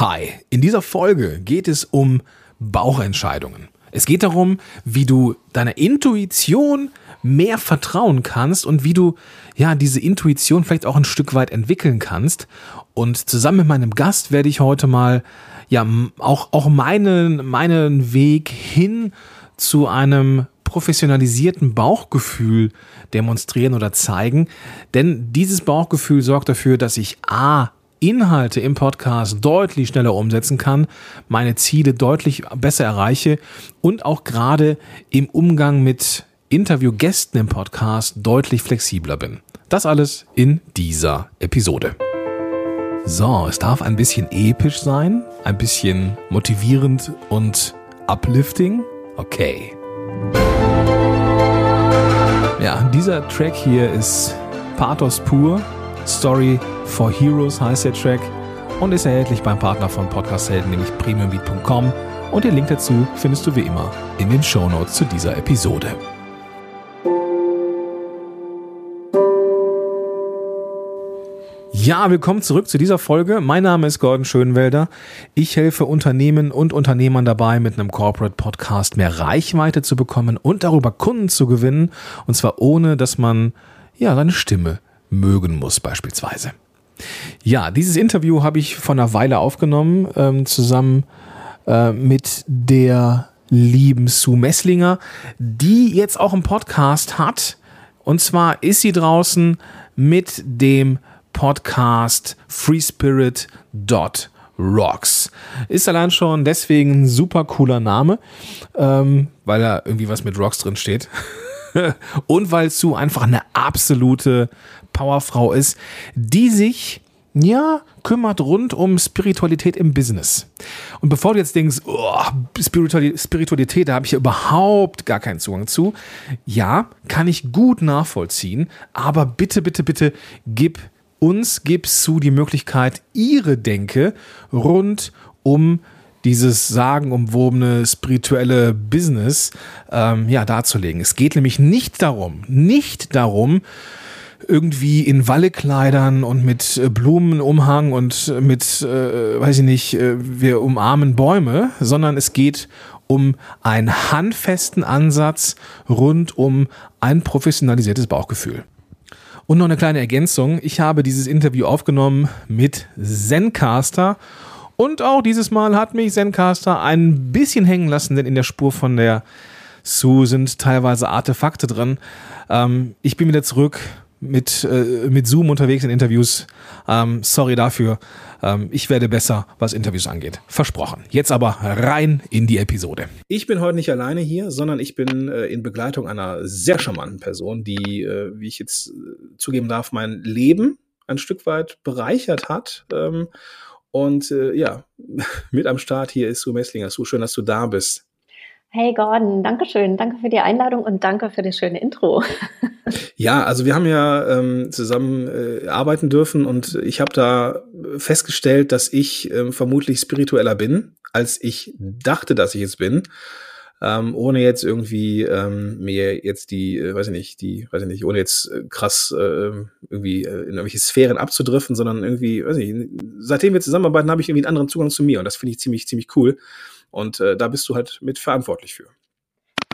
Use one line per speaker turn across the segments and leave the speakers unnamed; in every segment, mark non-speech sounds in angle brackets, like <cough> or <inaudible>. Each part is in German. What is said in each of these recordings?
Hi, in dieser Folge geht es um Bauchentscheidungen. Es geht darum, wie du deiner Intuition mehr vertrauen kannst und wie du ja diese Intuition vielleicht auch ein Stück weit entwickeln kannst. Und zusammen mit meinem Gast werde ich heute mal ja auch auch meinen meinen Weg hin zu einem professionalisierten Bauchgefühl demonstrieren oder zeigen, denn dieses Bauchgefühl sorgt dafür, dass ich a Inhalte im Podcast deutlich schneller umsetzen kann, meine Ziele deutlich besser erreiche und auch gerade im Umgang mit Interviewgästen im Podcast deutlich flexibler bin. Das alles in dieser Episode. So, es darf ein bisschen episch sein, ein bisschen motivierend und uplifting. Okay. Ja, dieser Track hier ist Pathos pur, Story for Heroes heißt der Track und ist erhältlich beim Partner von Podcast Helden, nämlich premiumbeat.com. Und den Link dazu findest du wie immer in den Show Notes zu dieser Episode. Ja, willkommen zurück zu dieser Folge. Mein Name ist Gordon Schönwelder. Ich helfe Unternehmen und Unternehmern dabei, mit einem Corporate Podcast mehr Reichweite zu bekommen und darüber Kunden zu gewinnen. Und zwar ohne, dass man ja seine Stimme mögen muss beispielsweise. Ja, dieses Interview habe ich vor einer Weile aufgenommen, ähm, zusammen äh, mit der lieben Sue Messlinger, die jetzt auch einen Podcast hat. Und zwar ist sie draußen mit dem Podcast freespirit.rocks. Ist allein schon deswegen ein super cooler Name, ähm, weil da irgendwie was mit Rocks drin steht. <laughs> und weil Sue einfach eine absolute Powerfrau ist, die sich ja, kümmert rund um Spiritualität im Business. Und bevor du jetzt denkst, oh, Spiritualität, da habe ich ja überhaupt gar keinen Zugang zu. Ja, kann ich gut nachvollziehen, aber bitte, bitte, bitte gib uns, gib zu die Möglichkeit, ihre Denke rund um dieses sagenumwobene spirituelle Business ähm, ja darzulegen. Es geht nämlich nicht darum, nicht darum, irgendwie in Wallekleidern und mit äh, Blumenumhang und mit, äh, weiß ich nicht, äh, wir umarmen Bäume, sondern es geht um einen handfesten Ansatz rund um ein professionalisiertes Bauchgefühl. Und noch eine kleine Ergänzung. Ich habe dieses Interview aufgenommen mit Zencaster. Und auch dieses Mal hat mich Zencaster ein bisschen hängen lassen, denn in der Spur von der Sue sind teilweise Artefakte drin. Ähm, ich bin wieder zurück mit, äh, mit Zoom unterwegs in Interviews. Ähm, sorry dafür. Ähm, ich werde besser, was Interviews angeht. Versprochen. Jetzt aber rein in die Episode. Ich bin heute nicht alleine hier, sondern ich bin äh, in Begleitung einer sehr charmanten Person, die, äh, wie ich jetzt äh, zugeben darf, mein Leben ein Stück weit bereichert hat. Ähm, und äh, ja, <laughs> mit am Start hier ist Sue Messlinger. Sue, schön, dass du da bist.
Hey Gordon, danke schön. Danke für die Einladung und danke für das schöne Intro. <laughs>
Ja, also wir haben ja ähm, zusammen äh, arbeiten dürfen und ich habe da festgestellt, dass ich ähm, vermutlich spiritueller bin, als ich dachte, dass ich es bin. Ähm, ohne jetzt irgendwie ähm, mir jetzt die, äh, weiß ich nicht, die, weiß ich nicht, ohne jetzt äh, krass äh, irgendwie äh, in irgendwelche Sphären abzudriften, sondern irgendwie, weiß ich nicht, seitdem wir zusammenarbeiten, habe ich irgendwie einen anderen Zugang zu mir und das finde ich ziemlich, ziemlich cool. Und äh, da bist du halt mit verantwortlich für.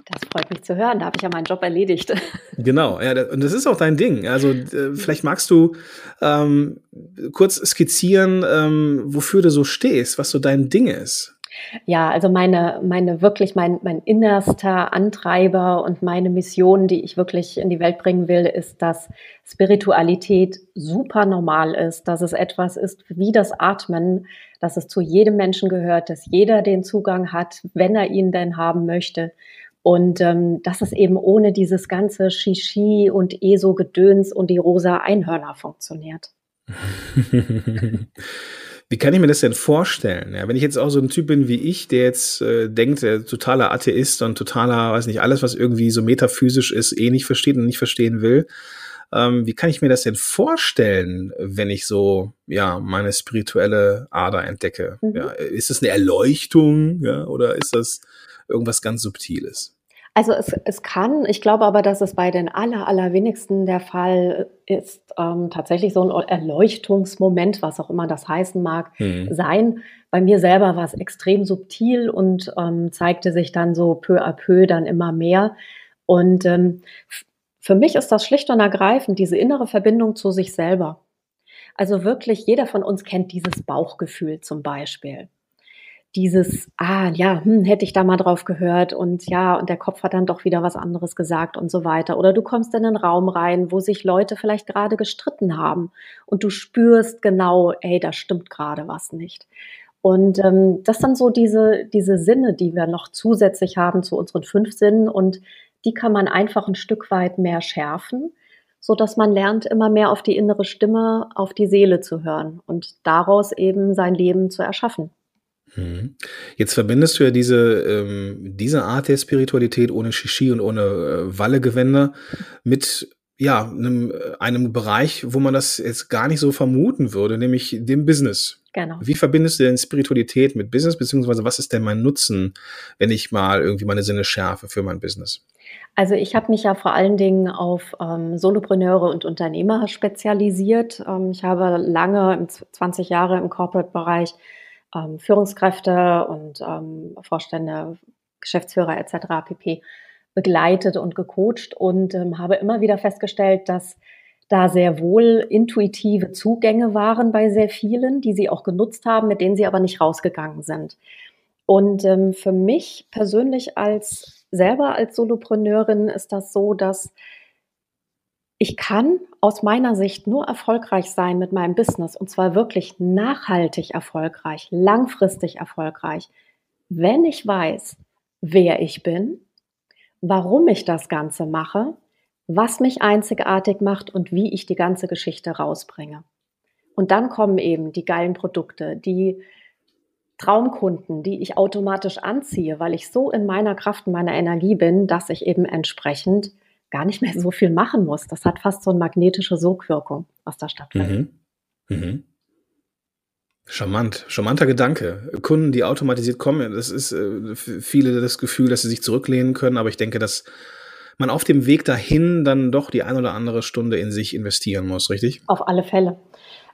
Das freut mich zu hören. Da habe ich ja meinen Job erledigt. <laughs>
Genau, ja, und das ist auch dein Ding. Also äh, vielleicht magst du ähm, kurz skizzieren, ähm, wofür du so stehst, was so dein Ding ist.
Ja, also meine, meine wirklich, mein, mein innerster Antreiber und meine Mission, die ich wirklich in die Welt bringen will, ist, dass Spiritualität super normal ist, dass es etwas ist wie das Atmen, dass es zu jedem Menschen gehört, dass jeder den Zugang hat, wenn er ihn denn haben möchte. Und ähm, dass es eben ohne dieses ganze Shishi und ESO-Gedöns und die rosa Einhörner funktioniert. <laughs>
Wie kann ich mir das denn vorstellen? Ja, wenn ich jetzt auch so ein Typ bin wie ich, der jetzt äh, denkt, der totaler Atheist und totaler, weiß nicht, alles, was irgendwie so metaphysisch ist, eh nicht versteht und nicht verstehen will. Ähm, wie kann ich mir das denn vorstellen, wenn ich so, ja, meine spirituelle Ader entdecke? Mhm. Ja, ist das eine Erleuchtung, ja, oder ist das irgendwas ganz Subtiles?
Also es, es kann, ich glaube aber, dass es bei den aller, allerwenigsten der Fall ist, ähm, tatsächlich so ein Erleuchtungsmoment, was auch immer das heißen mag, mhm. sein. Bei mir selber war es extrem subtil und ähm, zeigte sich dann so peu à peu dann immer mehr. Und ähm, für mich ist das schlicht und ergreifend diese innere Verbindung zu sich selber. Also wirklich, jeder von uns kennt dieses Bauchgefühl zum Beispiel dieses, ah ja, hm, hätte ich da mal drauf gehört und ja, und der Kopf hat dann doch wieder was anderes gesagt und so weiter. Oder du kommst in einen Raum rein, wo sich Leute vielleicht gerade gestritten haben und du spürst genau, ey, da stimmt gerade was nicht. Und ähm, das sind so diese, diese Sinne, die wir noch zusätzlich haben zu unseren fünf Sinnen und die kann man einfach ein Stück weit mehr schärfen, so dass man lernt, immer mehr auf die innere Stimme, auf die Seele zu hören und daraus eben sein Leben zu erschaffen.
Mhm. Jetzt verbindest du ja diese, ähm, diese Art der Spiritualität ohne Shishi und ohne äh, Wallegewänder mit ja, einem, einem Bereich, wo man das jetzt gar nicht so vermuten würde, nämlich dem Business. Genau. Wie verbindest du denn Spiritualität mit Business, beziehungsweise was ist denn mein Nutzen, wenn ich mal irgendwie meine Sinne schärfe für mein Business?
Also ich habe mich ja vor allen Dingen auf ähm, Solopreneure und Unternehmer spezialisiert. Ähm, ich habe lange, 20 Jahre im Corporate-Bereich ähm, Führungskräfte und ähm, Vorstände, Geschäftsführer etc. pp. begleitet und gecoacht und ähm, habe immer wieder festgestellt, dass da sehr wohl intuitive Zugänge waren bei sehr vielen, die sie auch genutzt haben, mit denen sie aber nicht rausgegangen sind. Und ähm, für mich persönlich als selber als Solopreneurin ist das so, dass ich kann aus meiner Sicht nur erfolgreich sein mit meinem Business und zwar wirklich nachhaltig erfolgreich, langfristig erfolgreich, wenn ich weiß, wer ich bin, warum ich das Ganze mache, was mich einzigartig macht und wie ich die ganze Geschichte rausbringe. Und dann kommen eben die geilen Produkte, die Traumkunden, die ich automatisch anziehe, weil ich so in meiner Kraft, in meiner Energie bin, dass ich eben entsprechend gar nicht mehr so viel machen muss. Das hat fast so eine magnetische Sogwirkung, was da stattfindet. Mhm. Mhm.
Charmant, charmanter Gedanke. Kunden, die automatisiert kommen, das ist äh, viele das Gefühl, dass sie sich zurücklehnen können, aber ich denke, dass man auf dem Weg dahin dann doch die ein oder andere Stunde in sich investieren muss, richtig?
Auf alle Fälle.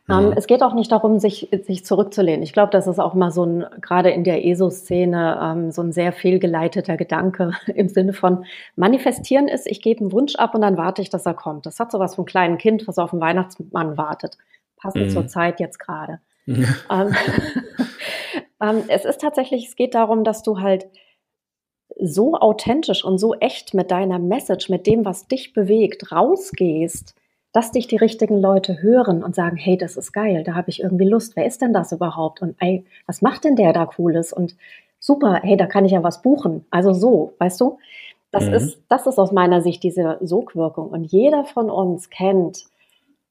Mhm. es geht auch nicht darum, sich, sich zurückzulehnen. Ich glaube, das ist auch mal so ein, gerade in der ESO-Szene, ähm, so ein sehr fehlgeleiteter Gedanke <laughs> im Sinne von manifestieren ist, ich gebe einen Wunsch ab und dann warte ich, dass er kommt. Das hat sowas vom kleinen Kind, was auf den Weihnachtsmann wartet. Passend mhm. zur Zeit jetzt gerade. <laughs> <laughs> Ähm, es ist tatsächlich, es geht darum, dass du halt so authentisch und so echt mit deiner Message, mit dem, was dich bewegt, rausgehst, dass dich die richtigen Leute hören und sagen, hey, das ist geil, da habe ich irgendwie Lust. Wer ist denn das überhaupt? Und ey, was macht denn der da Cooles? Und super, hey, da kann ich ja was buchen. Also so, weißt du? Das mhm. ist, das ist aus meiner Sicht diese Sogwirkung. Und jeder von uns kennt,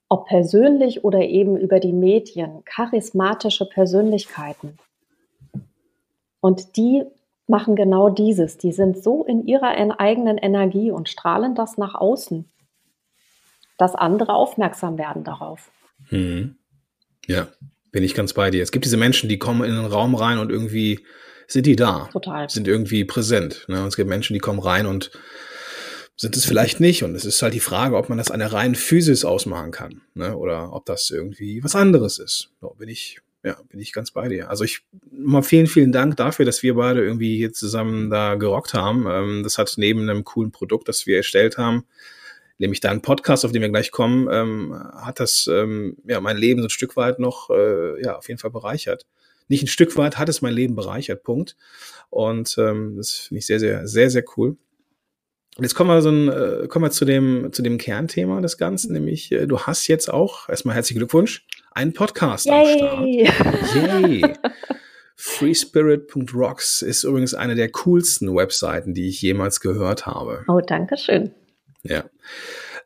ob persönlich oder eben über die Medien, charismatische Persönlichkeiten. Und die machen genau dieses. Die sind so in ihrer eigenen Energie und strahlen das nach außen dass andere aufmerksam werden darauf.
Mhm. Ja, bin ich ganz bei dir. Es gibt diese Menschen, die kommen in den Raum rein und irgendwie sind die da. Total. Sind irgendwie präsent. Ne? Und es gibt Menschen, die kommen rein und sind es vielleicht nicht. Und es ist halt die Frage, ob man das an der reinen Physis ausmachen kann. Ne? Oder ob das irgendwie was anderes ist. So, bin ich, ja, bin ich ganz bei dir. Also ich mal vielen, vielen Dank dafür, dass wir beide irgendwie hier zusammen da gerockt haben. Ähm, das hat neben einem coolen Produkt, das wir erstellt haben, nämlich deinen Podcast, auf den wir gleich kommen, ähm, hat das ähm, ja mein Leben so ein Stück weit noch äh, ja auf jeden Fall bereichert. Nicht ein Stück weit hat es mein Leben bereichert, Punkt. Und ähm, das finde ich sehr, sehr, sehr, sehr cool. Und jetzt kommen wir, so ein, äh, kommen wir zu, dem, zu dem Kernthema des Ganzen, nämlich äh, du hast jetzt auch, erstmal herzlichen Glückwunsch, einen Podcast Yay. am Start. Yay! Freespirit.rocks ist übrigens eine der coolsten Webseiten, die ich jemals gehört habe.
Oh, danke schön.
Ja.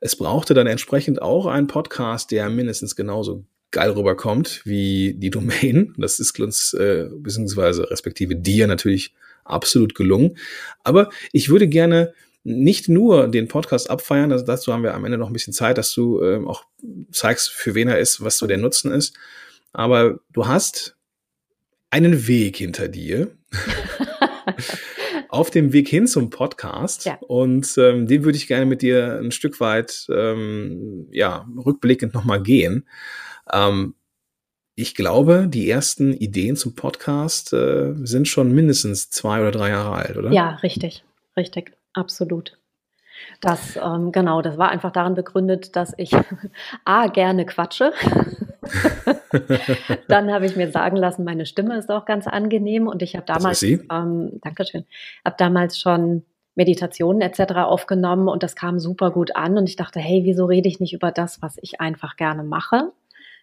Es brauchte dann entsprechend auch einen Podcast, der mindestens genauso geil rüberkommt wie die Domain. Das ist uns, äh, beziehungsweise respektive dir natürlich absolut gelungen. Aber ich würde gerne nicht nur den Podcast abfeiern, also dazu haben wir am Ende noch ein bisschen Zeit, dass du ähm, auch zeigst, für wen er ist, was so der Nutzen ist. Aber du hast einen Weg hinter dir. <laughs> auf dem Weg hin zum Podcast. Ja. Und ähm, den würde ich gerne mit dir ein Stück weit ähm, ja, rückblickend nochmal gehen. Ähm, ich glaube, die ersten Ideen zum Podcast äh, sind schon mindestens zwei oder drei Jahre alt, oder?
Ja, richtig, richtig, absolut. Das, ähm, genau, das war einfach daran begründet, dass ich <laughs> A, gerne quatsche. <laughs> Dann habe ich mir sagen lassen, meine Stimme ist auch ganz angenehm und ich habe damals, ähm, Dankeschön, habe damals schon Meditationen etc. aufgenommen und das kam super gut an und ich dachte, hey, wieso rede ich nicht über das, was ich einfach gerne mache?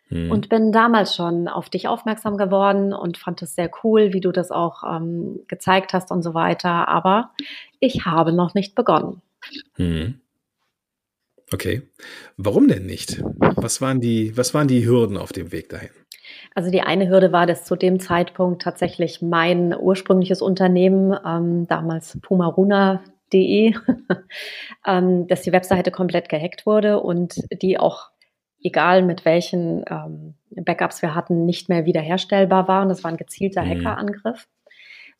Hm. Und bin damals schon auf dich aufmerksam geworden und fand es sehr cool, wie du das auch ähm, gezeigt hast und so weiter. Aber ich habe noch nicht begonnen. Hm.
Okay. Warum denn nicht? Was waren die, was waren die Hürden auf dem Weg dahin?
Also die eine Hürde war, dass zu dem Zeitpunkt tatsächlich mein ursprüngliches Unternehmen, ähm, damals pumaruna.de, <laughs> ähm, dass die Webseite komplett gehackt wurde und die auch, egal mit welchen ähm, Backups wir hatten, nicht mehr wiederherstellbar war. Und das war ein gezielter mhm. Hackerangriff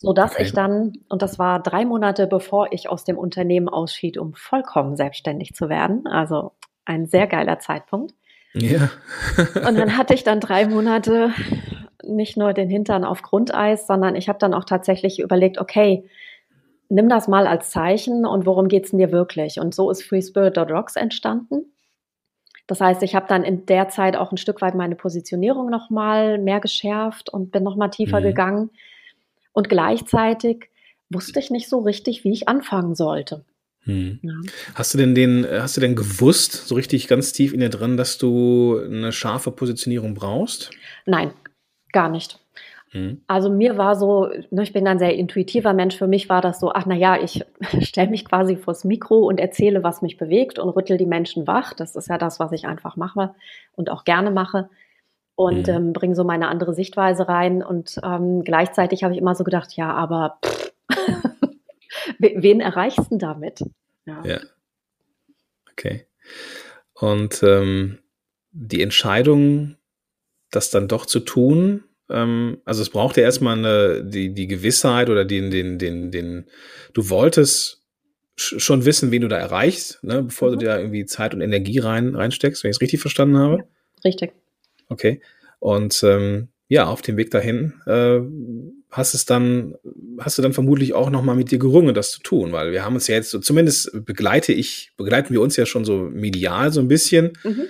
dass okay. ich dann, und das war drei Monate bevor ich aus dem Unternehmen ausschied, um vollkommen selbstständig zu werden, also ein sehr geiler Zeitpunkt. Ja. und dann hatte ich dann drei Monate nicht nur den Hintern auf Grundeis, sondern ich habe dann auch tatsächlich überlegt, okay, nimm das mal als Zeichen und worum geht's denn dir wirklich? Und so ist FreeSpirit.rocks entstanden. Das heißt, ich habe dann in der Zeit auch ein Stück weit meine Positionierung nochmal mehr geschärft und bin nochmal tiefer mhm. gegangen und gleichzeitig wusste ich nicht so richtig, wie ich anfangen sollte.
Hm. Ja. Hast du denn den, hast du denn gewusst, so richtig ganz tief in dir drin, dass du eine scharfe Positionierung brauchst?
Nein, gar nicht. Hm. Also mir war so, ne, ich bin ein sehr intuitiver Mensch, für mich war das so, ach na ja, ich <laughs> stelle mich quasi vors Mikro und erzähle, was mich bewegt und rüttel die Menschen wach. Das ist ja das, was ich einfach mache und auch gerne mache und mhm. ähm, bringe so meine andere Sichtweise rein. Und ähm, gleichzeitig habe ich immer so gedacht, ja, aber pff, <laughs> wen erreichst du damit?
Ja. ja. Okay. Und ähm, die Entscheidung, das dann doch zu tun, ähm, also es braucht ja erstmal eine, die, die Gewissheit oder den, den, den, den, du wolltest schon wissen, wen du da erreichst, ne, bevor mhm. du da irgendwie Zeit und Energie rein, reinsteckst, wenn ich es richtig verstanden habe.
Richtig.
Okay. Und ähm, ja, auf dem Weg dahin äh, hast es dann, hast du dann vermutlich auch nochmal mit dir gerungen, das zu tun, weil wir haben uns ja jetzt so, zumindest begleite ich, begleiten wir uns ja schon so medial so ein bisschen. Mhm.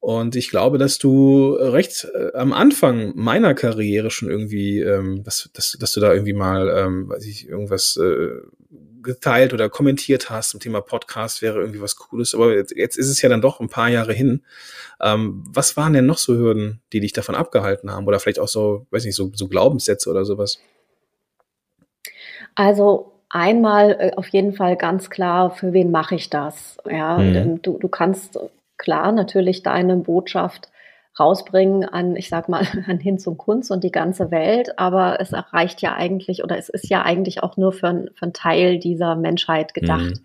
Und ich glaube, dass du recht äh, am Anfang meiner Karriere schon irgendwie, ähm, dass, dass, dass du da irgendwie mal, ähm, weiß ich, irgendwas äh, geteilt oder kommentiert hast zum Thema Podcast, wäre irgendwie was Cooles. Aber jetzt, jetzt ist es ja dann doch ein paar Jahre hin. Ähm, was waren denn noch so Hürden, die dich davon abgehalten haben? Oder vielleicht auch so, weiß nicht, so, so Glaubenssätze oder sowas?
Also einmal äh, auf jeden Fall ganz klar, für wen mache ich das? Ja, mhm. du, du kannst klar natürlich deine Botschaft rausbringen an, ich sag mal, <laughs> an Hinz und Kunst und die ganze Welt, aber es erreicht ja eigentlich oder es ist ja eigentlich auch nur für, für einen Teil dieser Menschheit gedacht. Mhm.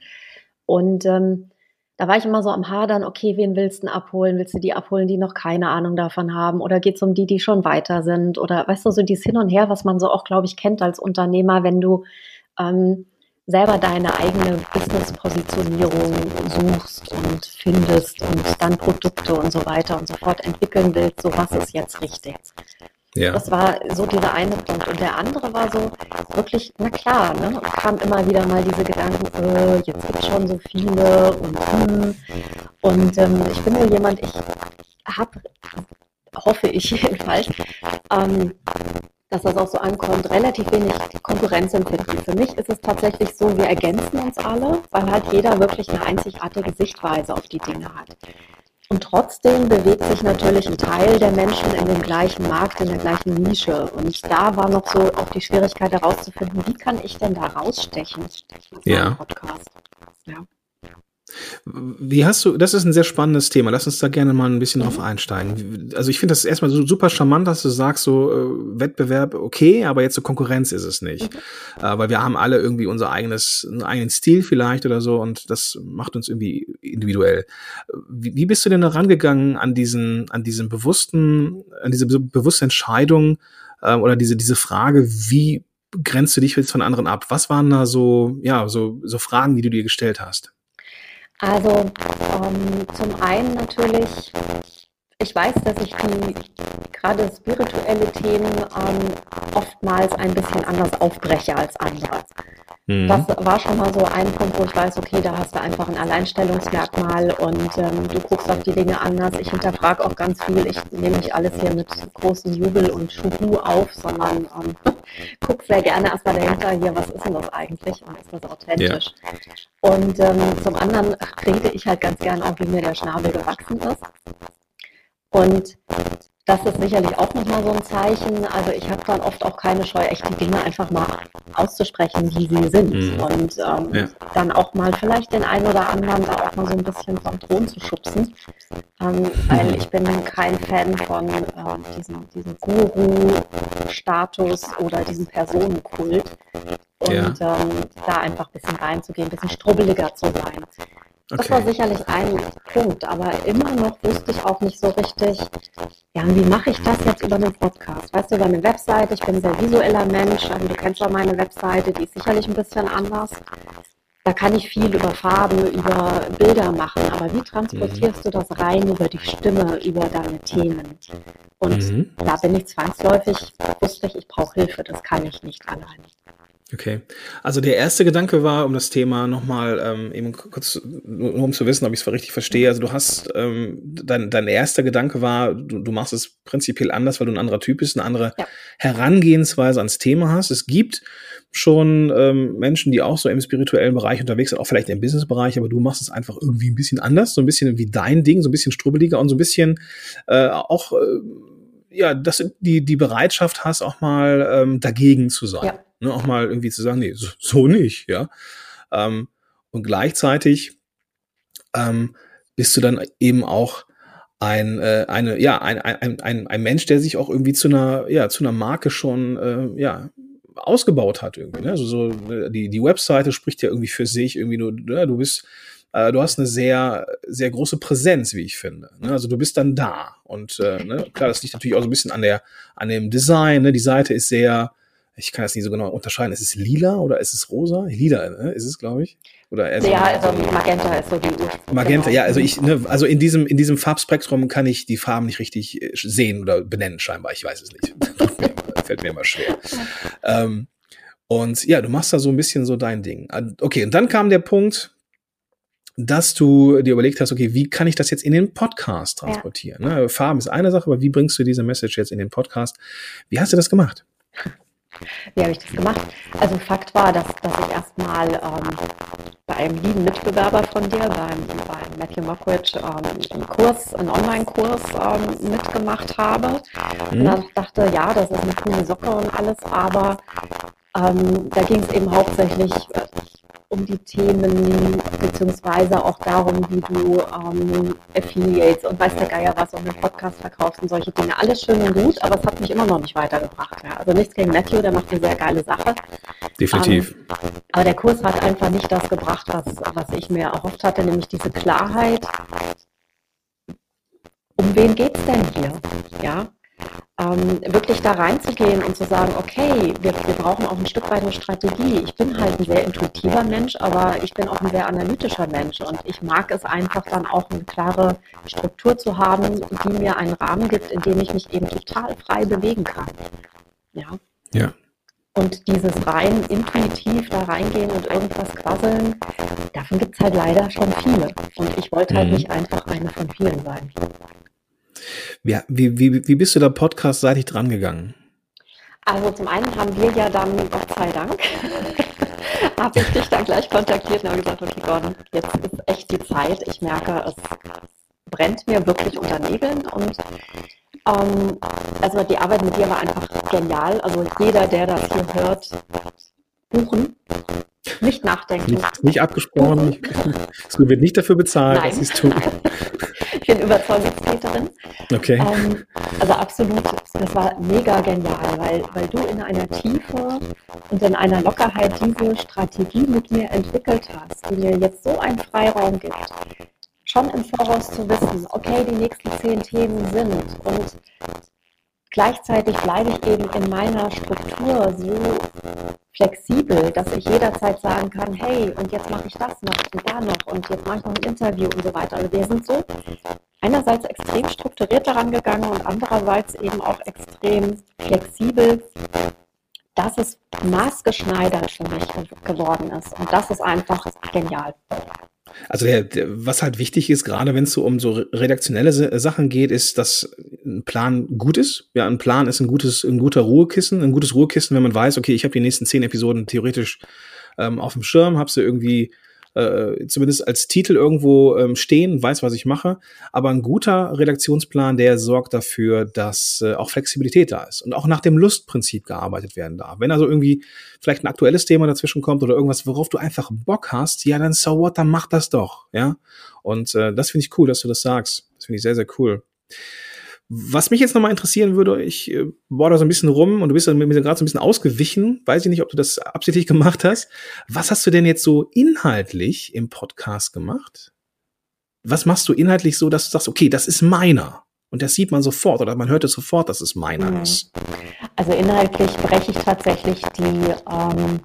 Und ähm, da war ich immer so am Hadern, okay, wen willst du denn abholen? Willst du die abholen, die noch keine Ahnung davon haben? Oder geht es um die, die schon weiter sind? Oder weißt du, so dieses Hin und Her, was man so auch, glaube ich, kennt als Unternehmer, wenn du ähm, selber deine eigene Business-Positionierung suchst und findest und dann Produkte und so weiter und so fort entwickeln willst, so was ist jetzt richtig. Ja. Das war so dieser eine Punkt. Und der andere war so wirklich, na klar, ne, kam immer wieder mal diese Gedanken, äh, jetzt gibt es schon so viele und hm. Und ähm, ich bin nur jemand, ich habe, hoffe ich jedenfalls, ähm, dass das auch so ankommt, relativ wenig Konkurrenzempfinden. Für mich ist es tatsächlich so, wir ergänzen uns alle, weil halt jeder wirklich eine einzigartige Sichtweise auf die Dinge hat. Und trotzdem bewegt sich natürlich ein Teil der Menschen in dem gleichen Markt, in der gleichen Nische. Und da war noch so auch die Schwierigkeit herauszufinden, wie kann ich denn da rausstechen
ja. Podcast. Ja. Wie hast du, das ist ein sehr spannendes Thema. Lass uns da gerne mal ein bisschen mhm. drauf einsteigen. Also ich finde das erstmal so super charmant, dass du sagst, so äh, Wettbewerb okay, aber jetzt so Konkurrenz ist es nicht. Mhm. Äh, weil wir haben alle irgendwie unser eigenes, einen eigenen Stil vielleicht oder so und das macht uns irgendwie individuell. Wie, wie bist du denn da rangegangen an diesen, an diesen bewussten, an diese bewusste Entscheidung äh, oder diese, diese Frage, wie grenzt du dich jetzt von anderen ab? Was waren da so, ja, so, so Fragen, die du dir gestellt hast?
Also ähm, zum einen natürlich, ich weiß, dass ich die gerade spirituelle Themen ähm, oftmals ein bisschen anders aufbreche als andere. Mhm. Das war schon mal so ein Punkt, wo ich weiß, okay, da hast du einfach ein Alleinstellungsmerkmal und ähm, du guckst auf die Dinge anders. Ich hinterfrage auch ganz viel. Ich nehme nicht alles hier mit großem Jubel und Schuhu auf, sondern ähm, <laughs> guck sehr gerne erstmal dahinter, hier, was ist denn das eigentlich und ist das authentisch? Ja. Und ähm, zum anderen rede ich halt ganz gern auch, wie mir der Schnabel gewachsen ist. Und das ist sicherlich auch nochmal so ein Zeichen. Also ich habe dann oft auch keine Scheu, echt die Dinge einfach mal auszusprechen, wie sie sind. Mhm. Und ähm, ja. dann auch mal vielleicht den einen oder anderen da auch mal so ein bisschen vom Thron zu schubsen. Ähm, weil ich bin kein Fan von äh, diesem, diesem Guru-Status oder diesem Personenkult. Und ja. ähm, da einfach ein bisschen reinzugehen, ein bisschen strubbeliger zu sein. Das okay. war sicherlich ein Punkt, aber immer noch wusste ich auch nicht so richtig, ja, wie mache ich das jetzt über einen Podcast? Weißt du, über eine Webseite, ich bin ein sehr visueller Mensch, also du kennst ja meine Webseite, die ist sicherlich ein bisschen anders. Da kann ich viel über Farben, über Bilder machen, aber wie transportierst mhm. du das rein über die Stimme, über deine Themen? Und mhm. da bin ich zwangsläufig, wusste ich, ich brauche Hilfe, das kann ich nicht alleine.
Okay. Also der erste Gedanke war, um das Thema nochmal ähm, eben kurz, nur um zu wissen, ob ich es richtig verstehe. Also du hast, ähm, dein, dein erster Gedanke war, du, du machst es prinzipiell anders, weil du ein anderer Typ bist, eine andere ja. Herangehensweise ans Thema hast. Es gibt schon ähm, Menschen, die auch so im spirituellen Bereich unterwegs sind, auch vielleicht im Businessbereich, aber du machst es einfach irgendwie ein bisschen anders, so ein bisschen wie dein Ding, so ein bisschen strubbeliger und so ein bisschen äh, auch äh, ja, dass du die, die Bereitschaft hast, auch mal ähm, dagegen zu sein. Ja. Ne, auch mal irgendwie zu sagen, nee, so, <laughs> so nicht, ja. Ähm, und gleichzeitig ähm, bist du dann eben auch ein, äh, eine, ja, ein, ein, ein, ein Mensch, der sich auch irgendwie zu einer, ja, zu einer Marke schon, äh, ja, ausgebaut hat irgendwie. Ne? Also so äh, die, die Webseite spricht ja irgendwie für sich, irgendwie du, ne? du bist äh, du hast eine sehr, sehr große Präsenz, wie ich finde. Ne? Also du bist dann da. Und äh, ne? klar, das liegt natürlich auch so ein bisschen an der, an dem Design. Ne? Die Seite ist sehr, ich kann das nicht so genau unterscheiden. Ist es lila oder ist es rosa? Lila, ne? ist es, glaube ich. Oder
eher ja, also Magenta ist so die
Magenta, genau. ja, also ich, ne, also in diesem, in diesem Farbspektrum kann ich die Farben nicht richtig äh, sehen oder benennen, scheinbar. Ich weiß es nicht. <laughs> Fällt mir immer schwer. Ähm, und ja, du machst da so ein bisschen so dein Ding. Okay, und dann kam der Punkt, dass du dir überlegt hast, okay, wie kann ich das jetzt in den Podcast transportieren? Ja. Ne? Farben ist eine Sache, aber wie bringst du diese Message jetzt in den Podcast? Wie hast du das gemacht?
Wie habe ich das gemacht? Also Fakt war, dass, dass ich erstmal ähm, bei einem lieben Mitbewerber von dir, beim, beim Matthew Mockridge, ähm, einen Kurs, einen Online-Kurs ähm, mitgemacht habe. Mhm. Und dann dachte, ja, das ist eine coole Socke und alles, aber ähm, da ging es eben hauptsächlich äh, um die Themen, beziehungsweise auch darum, wie du ähm, Affiliates und weiß der Geier was, auch einen Podcast verkaufst und solche Dinge. Alles schön und gut, aber es hat mich immer noch nicht weitergebracht. Ja. Also nichts gegen Matthew, der macht eine sehr geile Sache.
Definitiv.
Ähm, aber der Kurs hat einfach nicht das gebracht, was, was ich mir erhofft hatte, nämlich diese Klarheit. Um wen geht's denn hier? Ja, ähm, wirklich da reinzugehen und zu sagen, okay, wir, wir brauchen auch ein Stück weit eine Strategie. Ich bin halt ein sehr intuitiver Mensch, aber ich bin auch ein sehr analytischer Mensch und ich mag es einfach dann auch eine klare Struktur zu haben, die mir einen Rahmen gibt, in dem ich mich eben total frei bewegen kann. Ja.
Ja.
Und dieses rein intuitiv da reingehen und irgendwas quasseln, davon gibt es halt leider schon viele. Und ich wollte halt mhm. nicht einfach eine von vielen sein.
Wie, wie, wie bist du da podcastseitig dran gegangen?
Also zum einen haben wir ja dann, Gott sei Dank, <laughs> habe ich dich dann gleich kontaktiert und habe gesagt, okay Gordon, jetzt ist echt die Zeit. Ich merke, es brennt mir wirklich unter Nägeln und ähm, also die Arbeit mit dir war einfach genial. Also jeder, der das hier hört, buchen, nicht nachdenken.
Nicht, nicht abgesprochen, <laughs> es wird nicht dafür bezahlt,
Nein. dass sie es tun. Ich bin Überzeugungstäterin.
Okay.
Ähm, also absolut, das war mega genial, weil, weil du in einer Tiefe und in einer Lockerheit diese Strategie mit mir entwickelt hast, die mir jetzt so einen Freiraum gibt, schon im Voraus zu wissen, okay, die nächsten zehn Themen sind und gleichzeitig bleibe ich eben in meiner Struktur so flexibel, dass ich jederzeit sagen kann, hey, und jetzt mache ich das noch und da noch und jetzt mache ich noch ein Interview und so weiter. Also wir sind so einerseits extrem strukturiert daran gegangen und andererseits eben auch extrem flexibel, dass es maßgeschneidert für mich geworden ist. Und das ist einfach genial.
Also der, der, was halt wichtig ist, gerade wenn es so um so redaktionelle Sachen geht, ist, dass ein Plan gut ist. Ja, ein Plan ist ein gutes, ein guter Ruhekissen, ein gutes Ruhekissen, wenn man weiß, okay, ich habe die nächsten zehn Episoden theoretisch ähm, auf dem Schirm, habe sie irgendwie äh, zumindest als Titel irgendwo ähm, stehen, weiß, was ich mache. Aber ein guter Redaktionsplan, der sorgt dafür, dass äh, auch Flexibilität da ist und auch nach dem Lustprinzip gearbeitet werden darf. Wenn also irgendwie vielleicht ein aktuelles Thema dazwischen kommt oder irgendwas, worauf du einfach Bock hast, ja, dann so what, dann mach das doch, ja. Und äh, das finde ich cool, dass du das sagst. Das finde ich sehr, sehr cool. Was mich jetzt nochmal interessieren würde, ich äh, bohr da so ein bisschen rum und du bist mir gerade so ein bisschen ausgewichen, weiß ich nicht, ob du das absichtlich <laughs> gemacht hast. Was hast du denn jetzt so inhaltlich im Podcast gemacht? Was machst du inhaltlich so, dass du sagst, okay, das ist meiner? Und das sieht man sofort oder man hört es sofort, dass es meiner mhm. ist.
Also inhaltlich breche ich tatsächlich die ähm,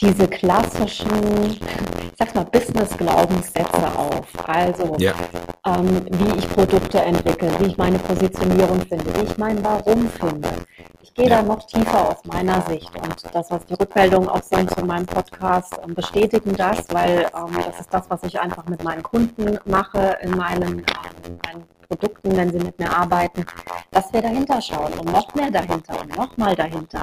diese klassischen, ich sag mal, Business-Glaubenssätze auf. Also, ja. ähm, wie ich Produkte entwickle, wie ich meine Positionierung finde, wie ich mein Warum finde. Ich gehe ja. da noch tiefer aus meiner Sicht und das, was die Rückmeldungen auch sind zu meinem Podcast, ähm, bestätigen das, weil ähm, das ist das, was ich einfach mit meinen Kunden mache, in meinen, in meinen Produkten, wenn sie mit mir arbeiten, dass wir dahinter schauen und noch mehr dahinter und noch mal dahinter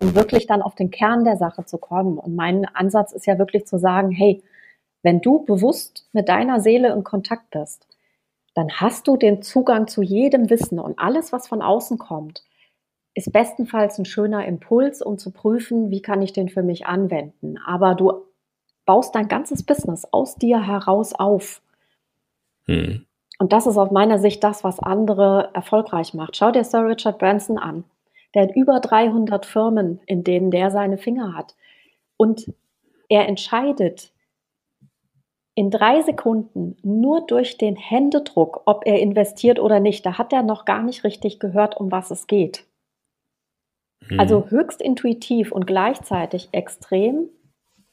um wirklich dann auf den Kern der Sache zu kommen. Und mein Ansatz ist ja wirklich zu sagen, hey, wenn du bewusst mit deiner Seele in Kontakt bist, dann hast du den Zugang zu jedem Wissen und alles, was von außen kommt, ist bestenfalls ein schöner Impuls, um zu prüfen, wie kann ich den für mich anwenden. Aber du baust dein ganzes Business aus dir heraus auf. Hm. Und das ist aus meiner Sicht das, was andere erfolgreich macht. Schau dir Sir Richard Branson an. Der hat über 300 Firmen, in denen der seine Finger hat. Und er entscheidet in drei Sekunden nur durch den Händedruck, ob er investiert oder nicht. Da hat er noch gar nicht richtig gehört, um was es geht. Mhm. Also höchst intuitiv und gleichzeitig extrem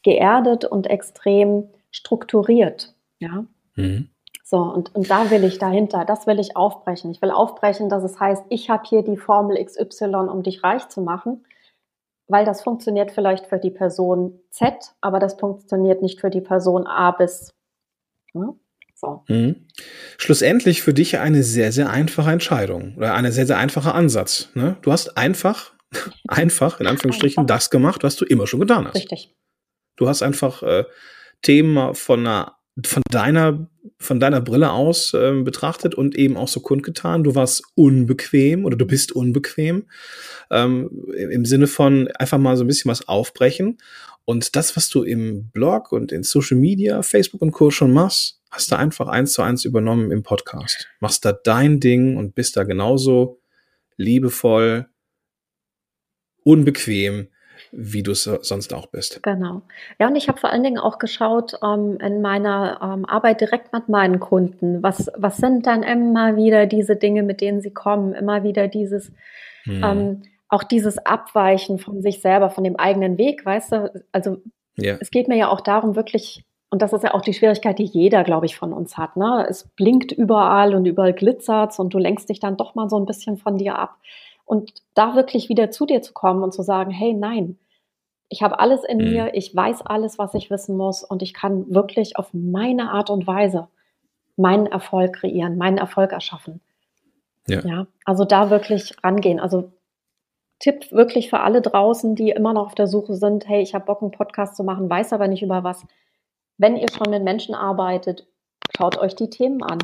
geerdet und extrem strukturiert. Ja. Mhm. So, und, und da will ich dahinter, das will ich aufbrechen. Ich will aufbrechen, dass es heißt, ich habe hier die Formel XY, um dich reich zu machen, weil das funktioniert vielleicht für die Person Z, aber das funktioniert nicht für die Person A bis. Ne? So.
Mhm. Schlussendlich für dich eine sehr, sehr einfache Entscheidung oder ein sehr, sehr einfacher Ansatz. Ne? Du hast einfach, <laughs> einfach, in Anführungsstrichen, einfach. das gemacht, was du immer schon getan hast.
Richtig.
Du hast einfach äh, Themen von einer von deiner, von deiner Brille aus ähm, betrachtet und eben auch so kundgetan, du warst unbequem oder du bist unbequem, ähm, im Sinne von einfach mal so ein bisschen was aufbrechen. Und das, was du im Blog und in Social Media, Facebook und Co. schon machst, hast du einfach eins zu eins übernommen im Podcast. Machst da dein Ding und bist da genauso liebevoll, unbequem, wie du es sonst auch bist.
Genau. Ja, und ich habe vor allen Dingen auch geschaut ähm, in meiner ähm, Arbeit direkt mit meinen Kunden. Was, was sind dann immer wieder diese Dinge, mit denen sie kommen? Immer wieder dieses, hm. ähm, auch dieses Abweichen von sich selber, von dem eigenen Weg, weißt du? Also ja. es geht mir ja auch darum, wirklich und das ist ja auch die Schwierigkeit, die jeder, glaube ich, von uns hat. Ne? Es blinkt überall und überall glitzert und du lenkst dich dann doch mal so ein bisschen von dir ab. Und da wirklich wieder zu dir zu kommen und zu sagen, hey, nein, ich habe alles in mhm. mir, ich weiß alles, was ich wissen muss und ich kann wirklich auf meine Art und Weise meinen Erfolg kreieren, meinen Erfolg erschaffen. Ja. ja. Also da wirklich rangehen. Also Tipp wirklich für alle draußen, die immer noch auf der Suche sind, hey, ich habe Bock, einen Podcast zu machen, weiß aber nicht über was. Wenn ihr schon mit Menschen arbeitet, schaut euch die Themen an,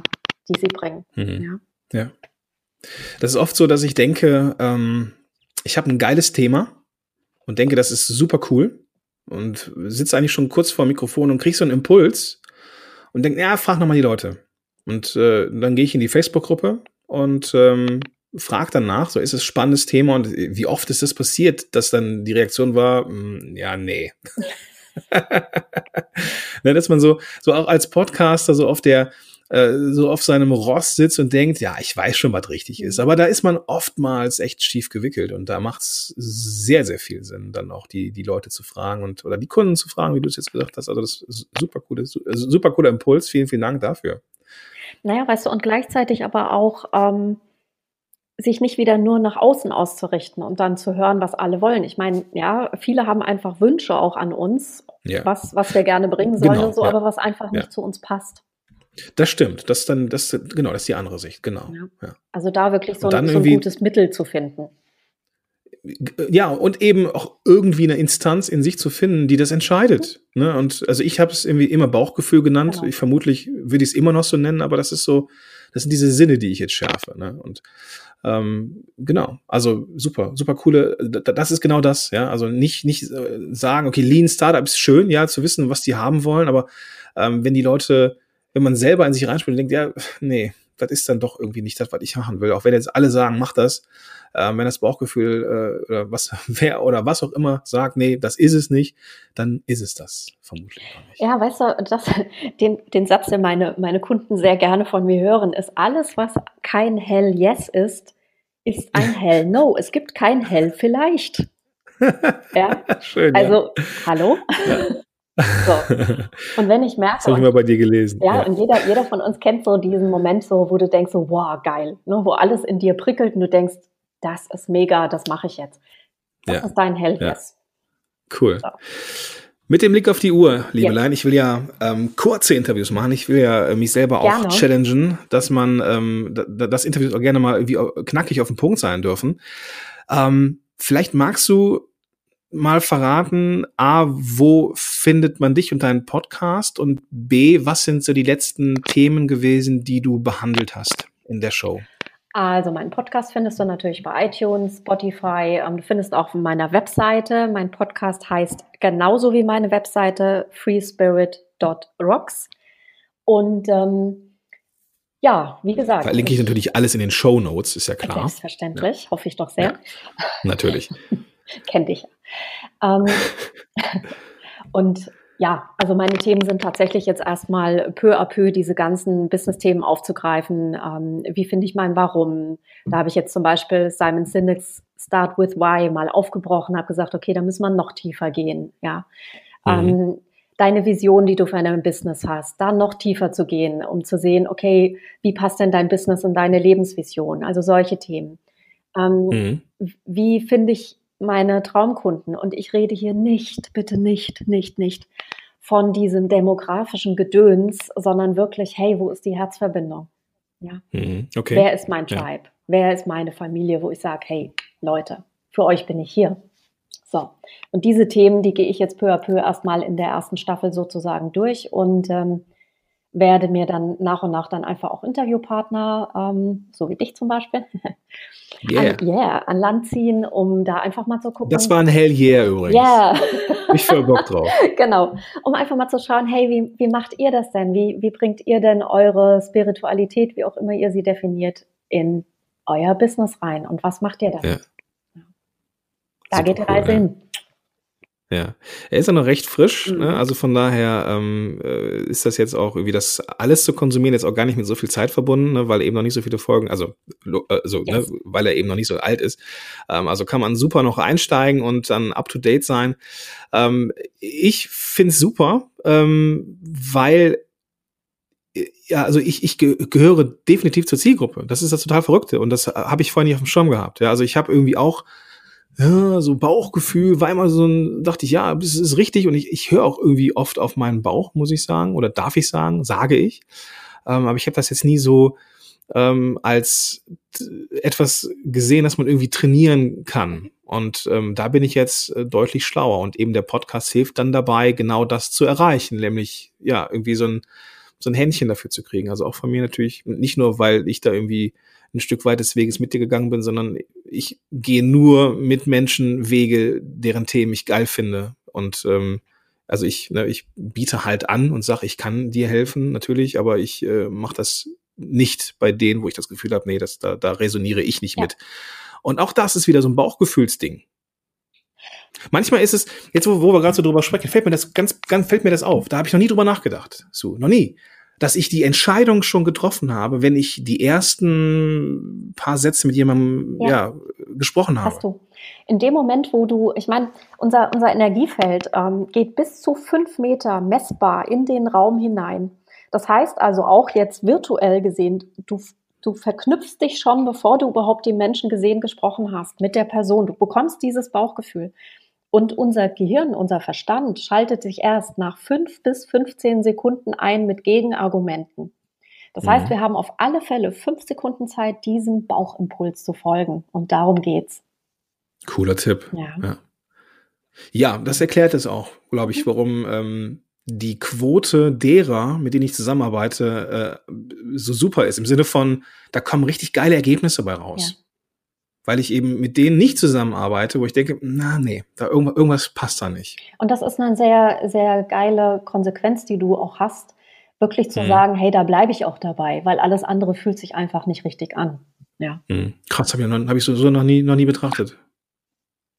die sie bringen.
Mhm. Ja. ja. Das ist oft so, dass ich denke, ähm, ich habe ein geiles Thema und denke, das ist super cool und sitze eigentlich schon kurz vor dem Mikrofon und krieg so einen Impuls und denke, ja, frag nochmal die Leute. Und äh, dann gehe ich in die Facebook-Gruppe und ähm, frag danach, so ist es spannendes Thema und wie oft ist das passiert, dass dann die Reaktion war, mh, hm, ja, nee. <laughs> ne, dass man so, so auch als Podcaster so auf der, äh, so auf seinem Ross sitzt und denkt, ja, ich weiß schon, was richtig ist. Aber da ist man oftmals echt schief gewickelt und da macht es sehr, sehr viel Sinn, dann auch die, die Leute zu fragen und oder die Kunden zu fragen, wie du es jetzt gesagt hast. Also das ist super coole, super cooler Impuls. Vielen, vielen Dank dafür.
Naja, weißt du, und gleichzeitig aber auch ähm, sich nicht wieder nur nach außen auszurichten und dann zu hören, was alle wollen. Ich meine, ja, viele haben einfach Wünsche auch an uns, ja. was, was wir gerne bringen sollen genau, und so, ja. aber was einfach nicht ja. zu uns passt.
Das stimmt. Das dann, das, genau, das ist die andere Sicht, genau.
Also da wirklich so, ein, so ein gutes Mittel zu finden
ja, und eben auch irgendwie eine Instanz in sich zu finden, die das entscheidet. Ne? Und also ich habe es irgendwie immer Bauchgefühl genannt. Genau. Ich vermutlich würde ich es immer noch so nennen, aber das ist so, das sind diese Sinne, die ich jetzt schärfe. Ne? Und ähm, genau, also super, super coole, das ist genau das, ja. Also nicht, nicht äh, sagen, okay, Lean Startup ist schön, ja, zu wissen, was die haben wollen, aber ähm, wenn die Leute, wenn man selber in sich reinspielt und denkt, ja, nee, das ist dann doch irgendwie nicht das, was ich machen will. Auch wenn jetzt alle sagen, mach das, ähm, wenn das Bauchgefühl äh, oder was <laughs> wer oder was auch immer sagt, nee, das ist es nicht, dann ist es das vermutlich gar nicht.
Ja, weißt du, das, <laughs> den, den Satz, den meine, meine Kunden sehr gerne von mir hören, ist alles, was kein Hell Yes ist, ist ein <laughs> Hell No. Es gibt kein Hell vielleicht. Ja, Schön, also ja. hallo. Ja. So. Und wenn ich merke.
Das habe ich mal bei dir gelesen.
Ja, ja, und jeder, jeder von uns kennt so diesen Moment, so, wo du denkst, so, wow, geil, ne, wo alles in dir prickelt und du denkst, das ist mega, das mache ich jetzt. Das ja. ist dein Hell ja.
Cool. So. Mit dem Blick auf die Uhr, Liebelein, yes. ich will ja ähm, kurze Interviews machen. Ich will ja äh, mich selber gerne. auch challengen, dass man, ähm, das Interviews auch gerne mal irgendwie knackig auf den Punkt sein dürfen. Ähm, vielleicht magst du mal verraten, A, wo findet man dich und deinen Podcast und B, was sind so die letzten Themen gewesen, die du behandelt hast in der Show?
Also meinen Podcast findest du natürlich bei iTunes, Spotify. Ähm, du findest auch auf meiner Webseite. Mein Podcast heißt genauso wie meine Webseite freespirit.rocks. Und ähm, ja, wie gesagt.
Verlinke ich natürlich alles in den Show Notes, ist ja klar.
Selbstverständlich, ja. hoffe ich doch sehr. Ja,
natürlich. <laughs>
Kennt dich. Ähm, <laughs> und ja, also meine Themen sind tatsächlich jetzt erstmal peu à peu diese ganzen Business-Themen aufzugreifen. Ähm, wie finde ich mein Warum? Da habe ich jetzt zum Beispiel Simon Sinek's Start with Why mal aufgebrochen, habe gesagt, okay, da müssen wir noch tiefer gehen. Ja. Mhm. Ähm, deine Vision, die du für dein Business hast, da noch tiefer zu gehen, um zu sehen, okay, wie passt denn dein Business in deine Lebensvision? Also solche Themen. Ähm, mhm. Wie finde ich meine Traumkunden. Und ich rede hier nicht, bitte nicht, nicht, nicht von diesem demografischen Gedöns, sondern wirklich, hey, wo ist die Herzverbindung? Ja. Mhm, okay. Wer ist mein Tribe? Ja. Wer ist meine Familie, wo ich sage, hey, Leute, für euch bin ich hier. So. Und diese Themen, die gehe ich jetzt peu à peu erstmal in der ersten Staffel sozusagen durch und ähm, werde mir dann nach und nach dann einfach auch Interviewpartner, ähm, so wie dich zum Beispiel, <laughs> yeah. An, yeah, an Land ziehen, um da einfach mal zu gucken.
Das war ein Hell Yeah übrigens.
Yeah.
ich voll Bock drauf. <laughs>
genau. Um einfach mal zu schauen, hey, wie, wie macht ihr das denn? Wie, wie bringt ihr denn eure Spiritualität, wie auch immer ihr sie definiert, in euer Business rein? Und was macht ihr da? Ja. Da Super geht die Reise cool, hin.
Ja, er ist ja noch recht frisch, ne? mhm. ne? also von daher ähm, äh, ist das jetzt auch irgendwie das alles zu konsumieren jetzt auch gar nicht mit so viel Zeit verbunden, ne? weil eben noch nicht so viele Folgen, also also ne? yes. ne? weil er eben noch nicht so alt ist. Ähm, also kann man super noch einsteigen und dann up to date sein. Ähm, ich find's super, ähm, weil ja, also ich, ich gehöre definitiv zur Zielgruppe. Das ist das total Verrückte und das habe ich vorher nicht auf dem Schirm gehabt. Ja, also ich habe irgendwie auch so Bauchgefühl, war immer so ein, dachte ich, ja, das ist richtig und ich, ich höre auch irgendwie oft auf meinen Bauch, muss ich sagen, oder darf ich sagen, sage ich. Ähm, aber ich habe das jetzt nie so ähm, als etwas gesehen, dass man irgendwie trainieren kann. Und ähm, da bin ich jetzt äh, deutlich schlauer und eben der Podcast hilft dann dabei, genau das zu erreichen, nämlich ja, irgendwie so ein, so ein Händchen dafür zu kriegen. Also auch von mir natürlich, nicht nur, weil ich da irgendwie ein Stück weit des Weges mit dir gegangen bin, sondern ich gehe nur mit Menschen Wege, deren Themen ich geil finde. Und ähm, also ich, ne, ich biete halt an und sage, ich kann dir helfen, natürlich, aber ich äh, mache das nicht bei denen, wo ich das Gefühl habe, nee, das, da, da resoniere ich nicht ja. mit. Und auch das ist wieder so ein Bauchgefühlsding. Manchmal ist es, jetzt wo, wo wir gerade so drüber sprechen, fällt mir das ganz, ganz, fällt mir das auf. Da habe ich noch nie drüber nachgedacht. So, noch nie dass ich die Entscheidung schon getroffen habe, wenn ich die ersten paar Sätze mit jemandem ja. ja gesprochen habe.
Hast du. In dem Moment, wo du, ich meine, unser, unser Energiefeld ähm, geht bis zu fünf Meter messbar in den Raum hinein. Das heißt also auch jetzt virtuell gesehen, du, du verknüpfst dich schon, bevor du überhaupt den Menschen gesehen, gesprochen hast, mit der Person. Du bekommst dieses Bauchgefühl. Und unser Gehirn, unser Verstand schaltet sich erst nach fünf bis 15 Sekunden ein mit Gegenargumenten. Das heißt, mhm. wir haben auf alle Fälle fünf Sekunden Zeit, diesem Bauchimpuls zu folgen. Und darum geht's.
Cooler Tipp. Ja. Ja, ja das erklärt es auch, glaube ich, warum ähm, die Quote derer, mit denen ich zusammenarbeite, äh, so super ist. Im Sinne von, da kommen richtig geile Ergebnisse bei raus. Ja weil ich eben mit denen nicht zusammenarbeite, wo ich denke, na nee, da irgendwas, irgendwas passt da nicht.
Und das ist eine sehr, sehr geile Konsequenz, die du auch hast, wirklich zu mhm. sagen, hey, da bleibe ich auch dabei, weil alles andere fühlt sich einfach nicht richtig an. Ja.
Mhm. Krass, habe ich, noch, hab ich so, so noch, nie, noch nie betrachtet.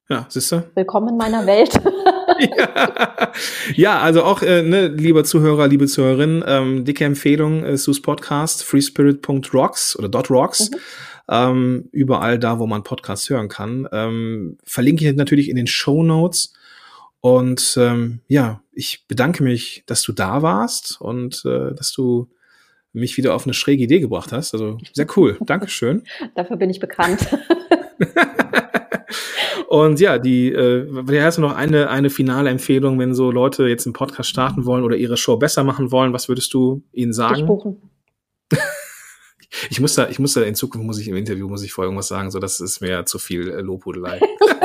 Ja, siehst du?
Willkommen in meiner Welt. <laughs>
ja. <laughs> ja, also auch, äh, ne, lieber Zuhörer, liebe Zuhörerin, ähm, dicke Empfehlung, äh, Sus Podcast, freespirit.rocks oder .rocks. Mhm ähm, überall da, wo man Podcasts hören kann. Ähm, verlinke ich natürlich in den Show Notes. Und ähm, ja, ich bedanke mich, dass du da warst und äh, dass du mich wieder auf eine schräge Idee gebracht hast. Also sehr cool. <laughs> Dankeschön.
Dafür bin ich bekannt. <laughs>
und ja, die, äh, hast du noch eine, eine finale Empfehlung, wenn so Leute jetzt einen Podcast starten wollen oder ihre Show besser machen wollen, was würdest du ihnen sagen? Ich buchen. <laughs> Ich muss da, ich muss da in Zukunft muss ich im Interview muss ich vorher irgendwas sagen, so das ist mir zu viel äh, Lobhudelei. <laughs>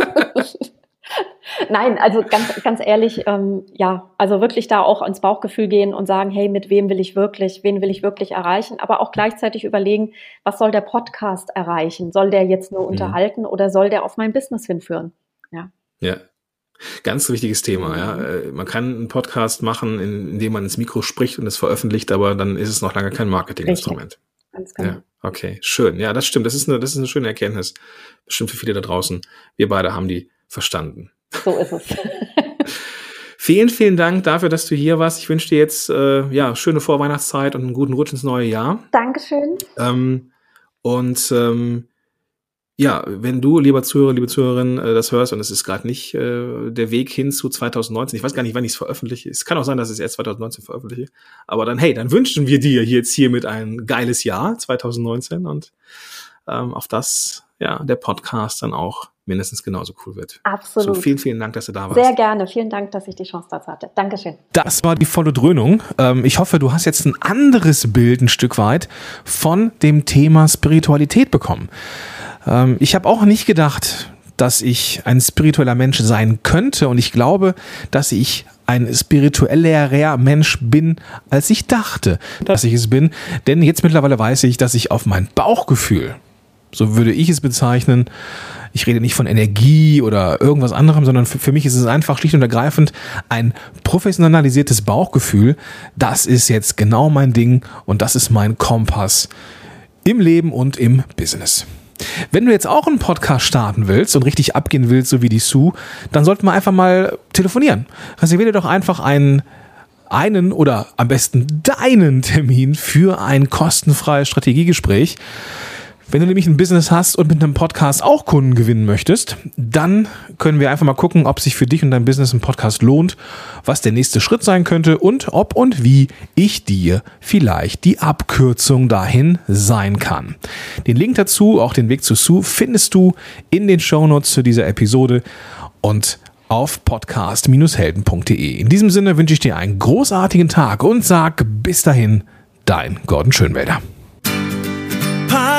Nein, also ganz, ganz ehrlich, ähm, ja, also wirklich da auch ins Bauchgefühl gehen und sagen, hey, mit wem will ich wirklich, wen will ich wirklich erreichen, aber auch gleichzeitig überlegen, was soll der Podcast erreichen? Soll der jetzt nur mhm. unterhalten mhm. oder soll der auf mein Business hinführen? Ja.
Ja. Ganz wichtiges Thema, ja. Äh, man kann einen Podcast machen, in, in dem man ins Mikro spricht und es veröffentlicht, aber dann ist es noch lange kein Marketinginstrument. Ganz genau. Ja, okay, schön. Ja, das stimmt. Das ist eine, das ist eine schöne Erkenntnis. Bestimmt für viele da draußen. Wir beide haben die verstanden.
So ist es. <laughs>
vielen, vielen Dank dafür, dass du hier warst. Ich wünsche dir jetzt äh, ja schöne Vorweihnachtszeit und einen guten Rutsch ins neue Jahr.
Dankeschön.
Ähm, und ähm, ja, wenn du, lieber Zuhörer, liebe Zuhörerin, äh, das hörst und es ist gerade nicht äh, der Weg hin zu 2019, ich weiß gar nicht, wann ich es veröffentliche. Es kann auch sein, dass ich es erst 2019 veröffentliche. Aber dann, hey, dann wünschen wir dir jetzt hiermit ein geiles Jahr 2019 und ähm, auf das ja der Podcast dann auch mindestens genauso cool wird.
Absolut.
So, vielen, vielen Dank, dass du da warst.
Sehr gerne. Vielen Dank, dass ich die Chance dazu hatte. Dankeschön.
Das war die volle Dröhnung. Ähm, ich hoffe, du hast jetzt ein anderes Bild ein Stück weit von dem Thema Spiritualität bekommen. Ähm, ich habe auch nicht gedacht, dass ich ein spiritueller Mensch sein könnte und ich glaube, dass ich ein spirituellerer Mensch bin, als ich dachte, dass ich es bin. Denn jetzt mittlerweile weiß ich, dass ich auf mein Bauchgefühl, so würde ich es bezeichnen, ich rede nicht von Energie oder irgendwas anderem, sondern für, für mich ist es einfach schlicht und ergreifend ein professionalisiertes Bauchgefühl. Das ist jetzt genau mein Ding und das ist mein Kompass im Leben und im Business. Wenn du jetzt auch einen Podcast starten willst und richtig abgehen willst, so wie die Sue, dann sollten wir einfach mal telefonieren. Reserviere doch einfach einen einen oder am besten deinen Termin für ein kostenfreies Strategiegespräch. Wenn du nämlich ein Business hast und mit einem Podcast auch Kunden gewinnen möchtest, dann können wir einfach mal gucken, ob sich für dich und dein Business ein Podcast lohnt, was der nächste Schritt sein könnte und ob und wie ich dir vielleicht die Abkürzung dahin sein kann. Den Link dazu, auch den Weg zu Sue, findest du in den Shownotes zu dieser Episode und auf podcast-helden.de. In diesem Sinne wünsche ich dir einen großartigen Tag und sag bis dahin, dein Gordon Schönwälder.